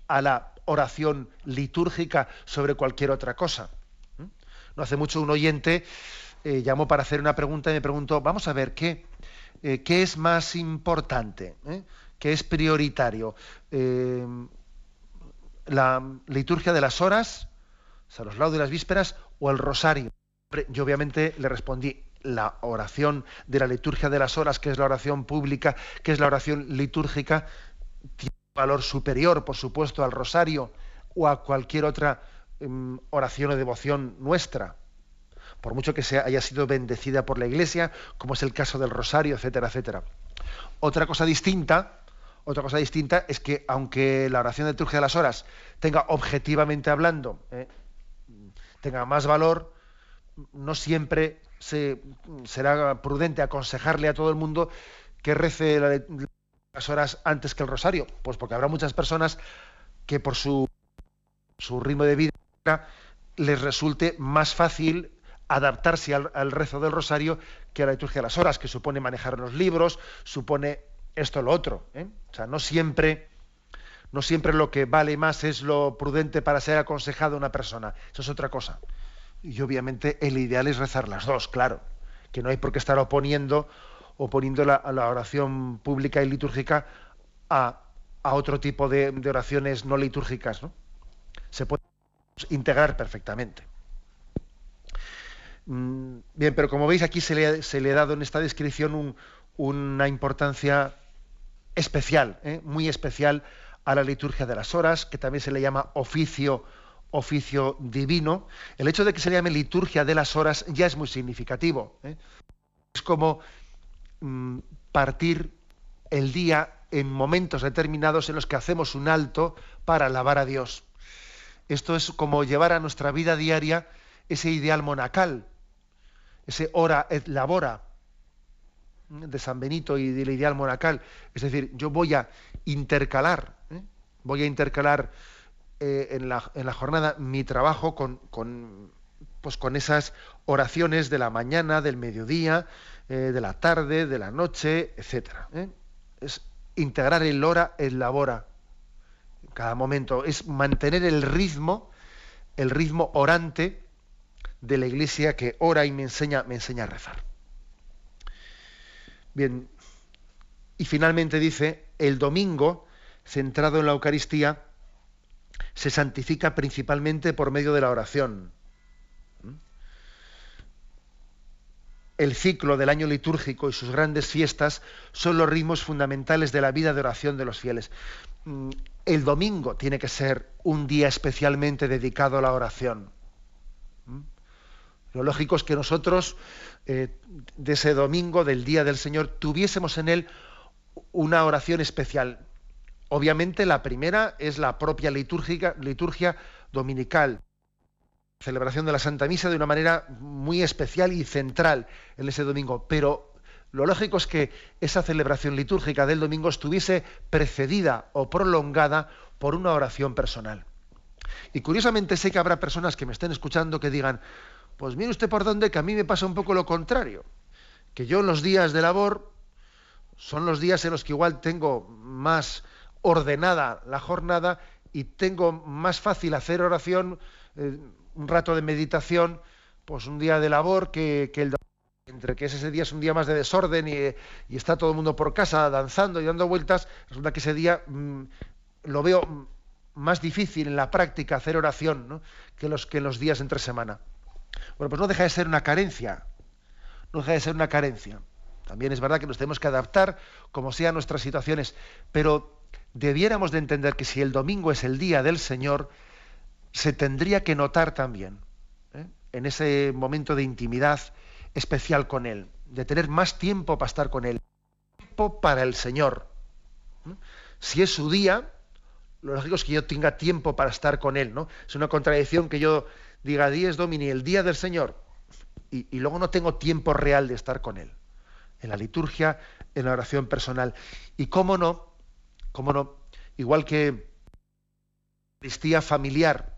a la oración litúrgica sobre cualquier otra cosa. No hace mucho un oyente eh, llamó para hacer una pregunta y me preguntó, vamos a ver, ¿qué, eh, ¿qué es más importante? ¿Eh? ¿Qué es prioritario? La liturgia de las horas, o sea, los laudos de las vísperas, o el rosario. Yo obviamente le respondí la oración de la liturgia de las horas, que es la oración pública, que es la oración litúrgica, tiene un valor superior, por supuesto, al rosario o a cualquier otra em, oración o devoción nuestra, por mucho que sea, haya sido bendecida por la Iglesia, como es el caso del rosario, etcétera, etcétera. Otra cosa distinta otra cosa distinta es que aunque la oración de liturgia de las horas tenga objetivamente hablando, eh, tenga más valor, no siempre se, será prudente aconsejarle a todo el mundo que rece las horas antes que el rosario, pues porque habrá muchas personas que por su, su ritmo de vida les resulte más fácil adaptarse al, rezo del rosario que a la liturgia de las horas, que supone manejar los libros, supone esto lo otro. ¿eh? O sea, no siempre, no siempre lo que vale más es lo prudente para ser aconsejado a una persona. Eso es otra cosa. Y obviamente el ideal es rezar las dos, claro. Que no hay por qué estar oponiendo, oponiendo la, la oración pública y litúrgica a, otro tipo de, oraciones no litúrgicas. ¿no? Se puede integrar perfectamente. Mm, bien, pero como veis aquí se le, ha dado en esta descripción una importancia especial, ¿eh? muy especial a la liturgia de las horas, que también se le llama oficio, oficio divino. El hecho de que se le llame liturgia de las horas ya es muy significativo. ¿eh? Es como mm, partir el día en momentos determinados en los que hacemos un alto para alabar a Dios. Esto es como llevar a nuestra vida diaria ese ideal monacal, ese hora et labora de San Benito y del ideal monacal. Es decir, yo voy a intercalar, ¿eh? voy a intercalar eh, en, la, en, la, jornada mi trabajo con, con, pues con esas oraciones de la mañana, del mediodía, eh, de la tarde, de la noche, etc. Es integrar el hora, el labora, cada momento. Es mantener el ritmo, el ritmo orante de la iglesia que ora y me enseña, me enseña a rezar. Bien, y finalmente dice, el domingo, centrado en la Eucaristía, se santifica principalmente por medio de la oración. El ciclo del año litúrgico y sus grandes fiestas son los ritmos fundamentales de la vida de oración de los fieles. Mm, el domingo tiene que ser un día especialmente dedicado a la oración. Lo lógico es que nosotros, eh, de ese domingo, del Día del Señor, tuviésemos en él una oración especial. Obviamente la primera es la propia liturgia dominical, celebración de la Santa Misa de una manera muy especial y central en ese domingo. Pero lo lógico es que esa celebración litúrgica del domingo estuviese precedida o prolongada por una oración personal. Y curiosamente sé que habrá personas que me estén escuchando que digan, pues mire usted por dónde, que a mí me pasa un poco lo contrario. Que yo en los días de labor son los días en los que igual tengo más ordenada la jornada y tengo más fácil hacer oración, eh, un rato de meditación, pues un día de labor que, el entre que ese día es un día más de desorden y, está todo el mundo por casa danzando y dando vueltas, resulta que ese día mm, lo veo más difícil en la práctica hacer oración que, los, que los días entre semana. Bueno, pues no deja de ser una carencia. No deja de ser una carencia. También es verdad que nos tenemos que adaptar como sean nuestras situaciones, pero debiéramos de entender que si el domingo es el día del Señor, se tendría que notar también ¿eh? en ese momento de intimidad especial con Él, de tener más tiempo para estar con Él, tiempo para el Señor. ¿eh? Si es su día, lo lógico es que yo tenga tiempo para estar con Él, ¿no? Es una contradicción que yo diga Dies Domini, el día del Señor, y, luego no tengo tiempo real de estar con Él, en la liturgia, en la oración personal. Y cómo no, cómo no, igual que Cristía familiar,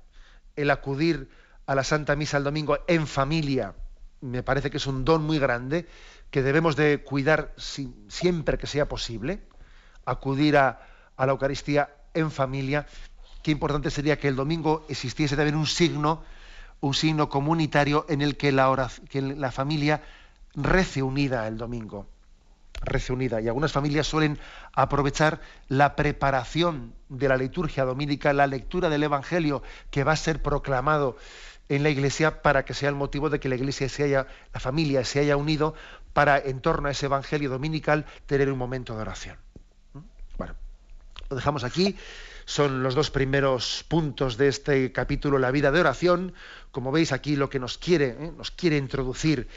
el acudir a la Santa Misa el domingo en familia, me parece que es un don muy grande que debemos de cuidar siempre que sea posible, acudir a, a la Eucaristía en familia. Qué importante sería que el domingo existiese también un signo un signo comunitario en el que la, familia rece unida el domingo. Rece unida. Y algunas familias suelen aprovechar la preparación de la liturgia domínica, la lectura del Evangelio que va a ser proclamado en la iglesia para que sea el motivo de que la iglesia se haya, la familia se haya unido para, en torno a ese Evangelio dominical, tener un momento de oración. ¿Mm? Bueno, lo dejamos aquí son los dos primeros puntos de este capítulo, la vida de oración. Como veis aquí lo que nos quiere, ¿eh? nos quiere introducir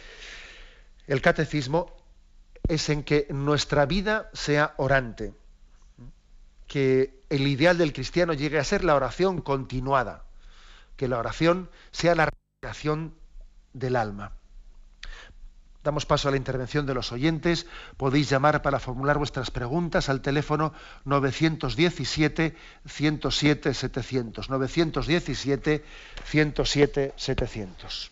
el catecismo es en que nuestra vida sea orante, que el ideal del cristiano llegue a ser la oración continuada, que la oración sea la relación del alma. Damos paso a la intervención de los oyentes. Podéis llamar para formular vuestras preguntas al teléfono 917-107-700. 917-107-700.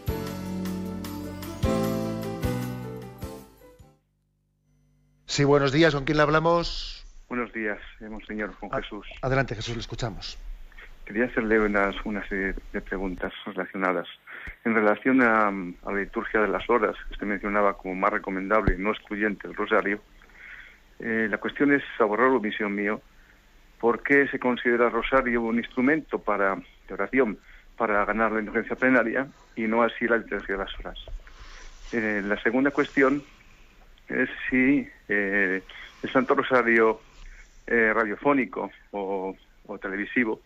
Sí, buenos días. ¿Con quién le hablamos? Buenos días, Monseñor, con Jesús. Adelante, Jesús, le escuchamos. Quería hacerle unas, una serie de preguntas relacionadas en relación a, la liturgia de las horas, que usted mencionaba como más recomendable y no excluyente el rosario, eh, la cuestión es, o misión mío, ¿por qué se considera el rosario un instrumento para, de oración para ganar la indulgencia plenaria y no así la liturgia de las horas? Eh, la segunda cuestión es si eh, el Santo Rosario radiofónico o, televisivo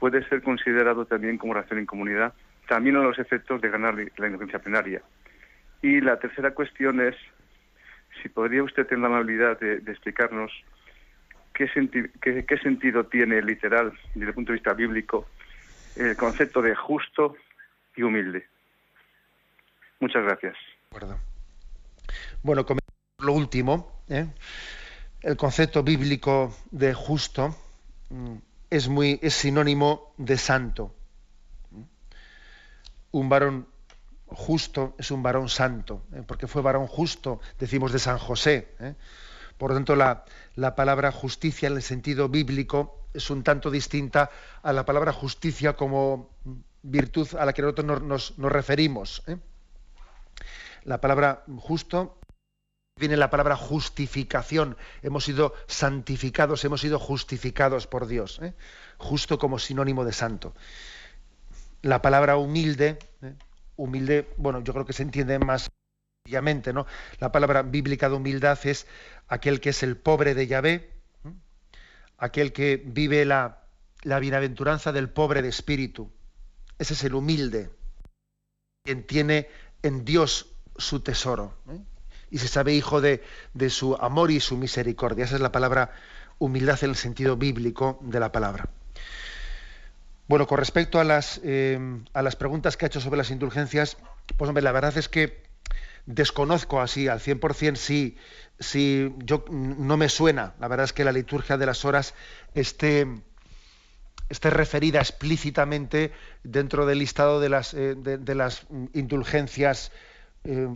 puede ser considerado también como oración en comunidad también de los efectos de ganar la indulgencia plenaria. Y la tercera cuestión es si podría usted tener la amabilidad de, explicarnos qué, qué, sentido tiene literal, desde el punto de vista bíblico, el concepto de justo y humilde. Muchas gracias. Bueno, lo último, ¿eh? el concepto bíblico de justo mm, es muy es sinónimo de santo un varón justo es un varón santo, ¿eh? porque fue varón justo, decimos de San José. ¿eh? Por lo tanto, la, palabra justicia en el sentido bíblico es un tanto distinta a la palabra justicia como virtud a la que nosotros nos, referimos. ¿eh? La palabra justo viene la palabra justificación. Hemos sido santificados, hemos sido justificados por Dios. Justo como sinónimo de santo la palabra humilde, ¿eh? humilde, bueno, yo creo que se entiende más sencillamente, ¿no? La palabra bíblica de humildad es aquel que es el pobre de Yahvé, ¿eh? aquel que vive la, la, bienaventuranza del pobre de espíritu. Ese es el humilde, quien tiene en Dios su tesoro ¿eh? Y se sabe hijo de, de su amor y su misericordia. Esa es la palabra humildad en el sentido bíblico de la palabra. Bueno, con respecto a las, eh, a las preguntas que ha hecho sobre las indulgencias, pues hombre, la verdad es que desconozco así al 100% si, si yo no me suena, la verdad es que la liturgia de las horas esté, esté referida explícitamente dentro del listado de las, eh, de, las indulgencias eh,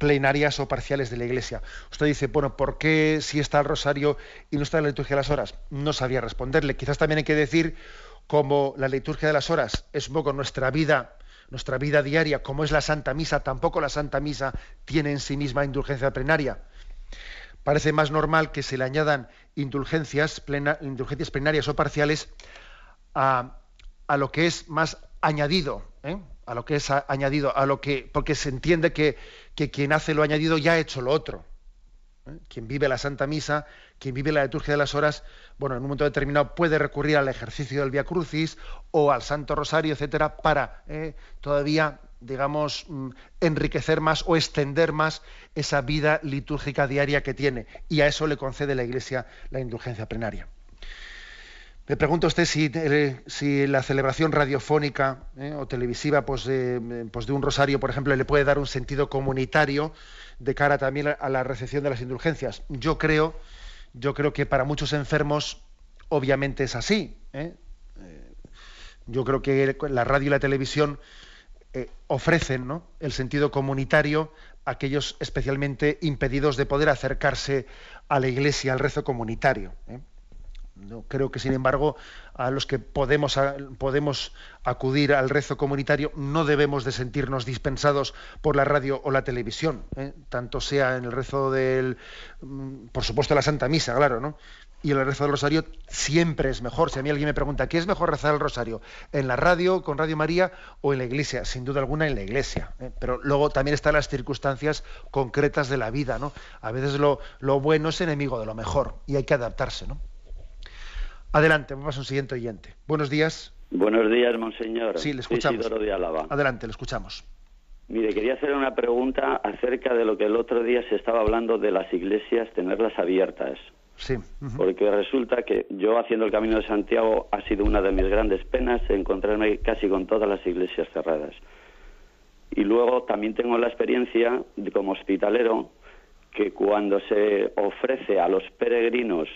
plenarias o parciales de la Iglesia. Usted dice, bueno, ¿por qué si está el rosario y no está la liturgia de las horas? No sabría responderle. Quizás también hay que decir como la liturgia de las horas es un poco nuestra vida, nuestra vida diaria, como es la Santa Misa, tampoco la Santa Misa tiene en sí misma indulgencia plenaria. Parece más normal que se le añadan indulgencias, indulgencias plenarias o parciales a, lo que es más añadido, ¿eh? A lo que es añadido, a lo que, porque se entiende que, que quien hace lo añadido ya ha hecho lo otro. ¿eh? Quien vive la Santa Misa, quien vive la liturgia de las horas, bueno, en un momento determinado puede recurrir al ejercicio del Via Crucis o al Santo Rosario, etcétera, para ¿eh? todavía, digamos, mm, enriquecer más o extender más esa vida litúrgica diaria que tiene. Y a eso le concede la Iglesia la indulgencia plenaria. Me pregunta usted si, eh, la celebración radiofónica o televisiva pues, pues, de un rosario, por ejemplo, le puede dar un sentido comunitario de cara también a la recepción de las indulgencias. Yo creo, yo creo que para muchos enfermos obviamente es así. ¿eh? Eh, yo creo que la radio y la televisión eh, ofrecen el sentido comunitario a aquellos especialmente impedidos de poder acercarse a la iglesia, al rezo comunitario. No, creo que, sin embargo, a los que podemos, podemos acudir al rezo comunitario no debemos de sentirnos dispensados por la radio o la televisión, ¿eh? tanto sea en el rezo del, mm, por supuesto, la Santa Misa, claro, ¿no? Y el rezo del rosario siempre es mejor. Si a mí alguien me pregunta, ¿qué es mejor rezar el rosario? ¿En la radio, con Radio María o en la iglesia? Sin duda alguna en la iglesia. ¿eh? Pero luego también están las circunstancias concretas de la vida, ¿no? A veces lo, lo bueno es enemigo de lo mejor y hay que adaptarse, ¿no? Adelante, vamos a un siguiente oyente. Buenos días. Buenos días, monseñor. Sí, le escuchamos. de Álava. Adelante, le escuchamos. Mire, quería hacer una pregunta acerca de lo que el otro día se estaba hablando de las iglesias, tenerlas abiertas. Sí. Porque resulta que yo haciendo el Camino de Santiago ha sido una de mis grandes penas encontrarme casi con todas las iglesias cerradas. Y luego también tengo la experiencia como hospitalero que cuando se ofrece a los peregrinos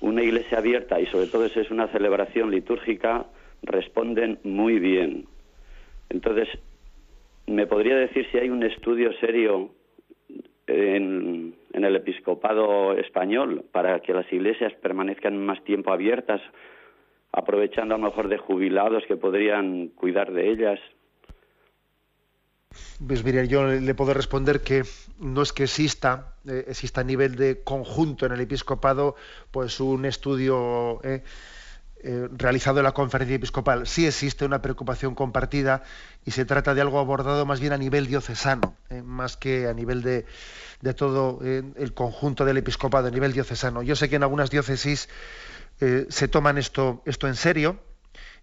una iglesia abierta y sobre todo si es una celebración litúrgica, responden muy bien. Entonces, ¿me podría decir si hay un estudio serio en, el episcopado español para que las iglesias permanezcan más tiempo abiertas, aprovechando a lo mejor de jubilados que podrían cuidar de ellas? Pues mire, yo le puedo responder que no es que exista, eh, exista a nivel de conjunto en el episcopado, pues un estudio eh, eh, realizado en la conferencia episcopal. Sí existe una preocupación compartida y se trata de algo abordado más bien a nivel diocesano, más que a nivel de, de todo el conjunto del episcopado, a nivel diocesano. Yo sé que en algunas diócesis se toman esto, esto en serio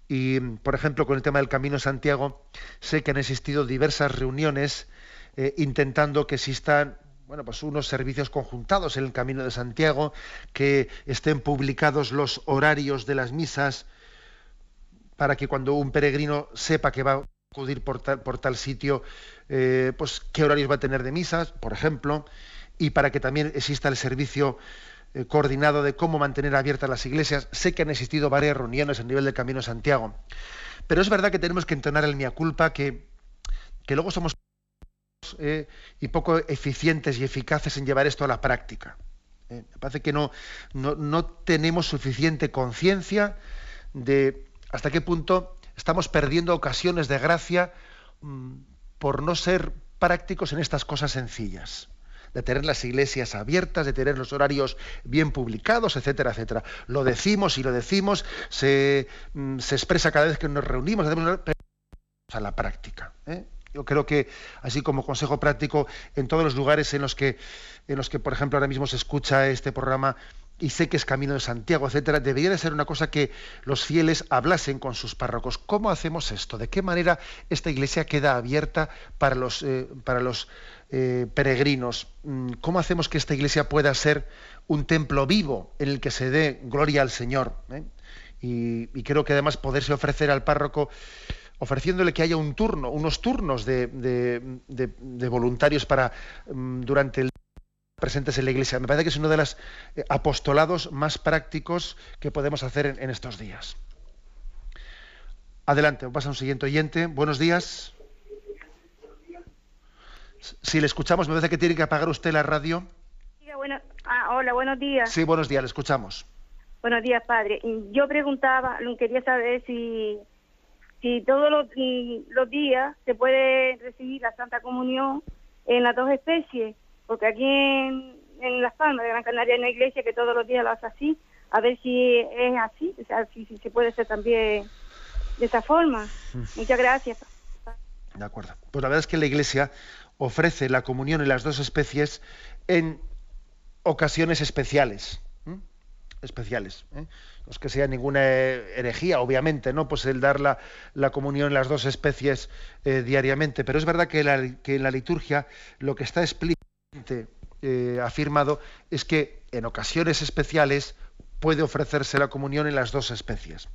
y, por ejemplo, con el tema del Camino Santiago, sé que han existido diversas reuniones eh, intentando que existan bueno, pues unos servicios conjuntados en el Camino de Santiago, que estén publicados los horarios de las misas para que cuando un peregrino sepa que va a acudir por tal, por tal sitio, eh, pues qué horarios va a tener de misas, por ejemplo, y para que también exista el servicio eh, coordinado de cómo mantener abiertas las iglesias. Sé que han existido varias reuniones a nivel del Camino Santiago. Pero es verdad que tenemos que entonar el mia culpa que, que luego somos eh, y poco eficientes y eficaces en llevar esto a la práctica. Eh, me parece que no, no, tenemos suficiente conciencia de hasta qué punto estamos perdiendo ocasiones de gracia mm, por no ser prácticos en estas cosas sencillas de tener las iglesias abiertas, de tener los horarios bien publicados, etcétera, etcétera. Lo decimos y lo decimos, se, mm, expresa cada vez que nos reunimos, pero a la práctica. ¿eh? Yo creo que, así como consejo práctico, en todos los lugares en los que, en los que, por ejemplo, ahora mismo se escucha este programa, y sé que es Camino de Santiago, etcétera, debería de ser una cosa que los fieles hablasen con sus párrocos. ¿Cómo hacemos esto? ¿De qué manera esta iglesia queda abierta para los, eh, para los eh, peregrinos? Mm, ¿Cómo hacemos que esta iglesia pueda ser un templo vivo en el que se dé gloria al Señor? ¿eh? Y, creo que además poderse ofrecer al párroco ofreciéndole que haya un turno, unos turnos de, voluntarios para mm, durante el presentes en la iglesia. Me parece que es uno de los eh, apostolados más prácticos que podemos hacer en, estos días. Adelante, pasa un siguiente oyente. Buenos días. Si le escuchamos, me parece que tiene que apagar usted la radio. Ah, hola, buenos días. Sí, buenos días, le escuchamos. Buenos días, padre. Yo preguntaba, quería saber si, si todos los, los días se puede recibir la Santa Comunión en las dos especies porque aquí en, Las Palmas de Gran Canaria hay una iglesia que todos los días lo hace así, a ver si es así, o sea, si, se puede hacer también de esa forma. Muchas gracias. De acuerdo. Pues la verdad es que la iglesia ofrece la comunión en las dos especies en ocasiones especiales. especiales. ¿eh? No es que sea ninguna herejía, obviamente, ¿no? Pues el dar la, la comunión en las dos especies eh, diariamente. Pero es verdad que, en la liturgia lo que está explícito eh, afirmado es que en ocasiones especiales puede ofrecerse la comunión en las dos especies.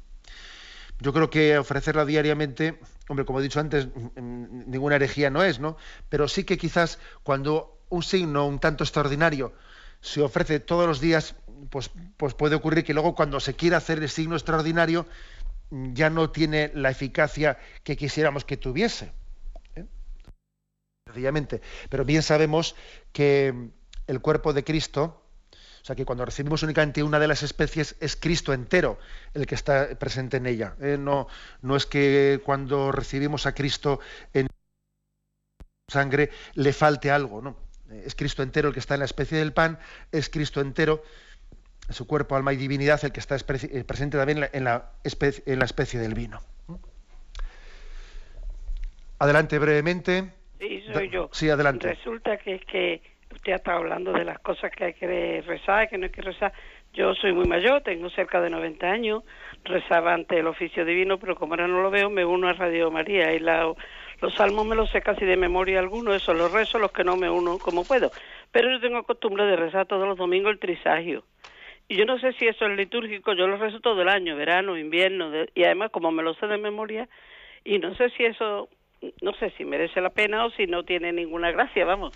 Yo creo que ofrecerla diariamente, hombre, como he dicho antes, ninguna herejía no es, ¿no? Pero sí que quizás cuando un signo un tanto extraordinario se ofrece todos los días, pues, pues puede ocurrir que luego cuando se quiera hacer el signo extraordinario ya no tiene la eficacia que quisiéramos que tuviese sencillamente. Pero bien sabemos que el cuerpo de Cristo O sea que cuando recibimos únicamente una de las especies es Cristo entero el que está presente en ella. ¿eh? No, no es que cuando recibimos a Cristo en sangre le falte algo, no. Es Cristo entero el que está en la especie del pan, es Cristo entero, su cuerpo, alma y divinidad, el que está eh, presente también en la, especie, en la especie del vino. Adelante brevemente. Sí, soy yo. Sí, adelante. Resulta que que usted está hablando de las cosas que hay que rezar, que no hay que rezar. Yo soy muy mayor, tengo cerca de 90 años, rezaba ante el oficio divino, pero como ahora no lo veo, me uno a Radio María y los salmos me los sé casi de memoria algunos, eso los rezo, los que no me uno como puedo. Pero yo tengo costumbre de rezar todos los domingos el trisagio. Y yo no sé si eso es litúrgico, yo lo rezo todo el año, verano, invierno, y además como me lo sé de memoria, y no sé si eso, no sé si merece la pena o si no tiene ninguna gracia, vamos.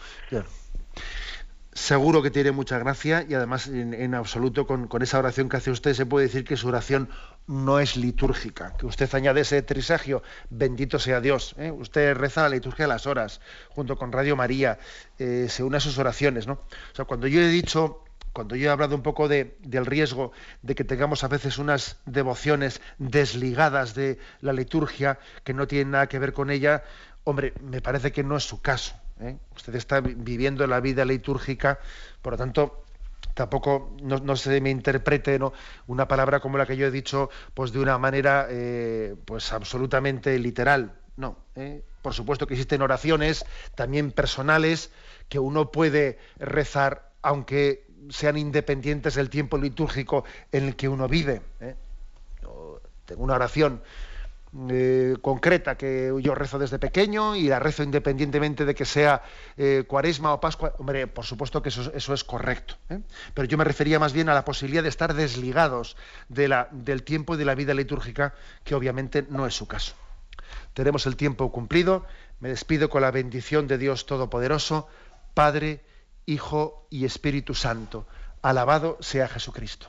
Seguro que tiene mucha gracia y además en, absoluto con, esa oración que hace usted se puede decir que su oración no es litúrgica, que usted añade ese trisagio, bendito sea Dios. ¿eh? Usted reza la liturgia a las horas, junto con Radio María, eh, se une a sus oraciones. ¿no? O sea, cuando yo he dicho, cuando yo he hablado un poco de, del riesgo de que tengamos a veces unas devociones desligadas de la liturgia, que no tienen nada que ver con ella, hombre, me parece que no es su caso. ¿Eh? Usted está viviendo la vida litúrgica, por lo tanto, tampoco no, se me interprete ¿no? una palabra como la que yo he dicho, pues de una manera eh, pues absolutamente literal. No, ¿eh? por supuesto que existen oraciones también personales que uno puede rezar, aunque sean independientes del tiempo litúrgico en el que uno vive. tengo una oración eh, concreta que yo rezo desde pequeño y la rezo independientemente de que sea eh, cuaresma o pascua. Hombre, por supuesto que eso, es correcto. ¿eh? Pero yo me refería más bien a la posibilidad de estar desligados de la, del tiempo y de la vida litúrgica, que obviamente no es su caso. Tenemos el tiempo cumplido. Me despido con la bendición de Dios Todopoderoso, Padre, Hijo y Espíritu Santo. Alabado sea Jesucristo.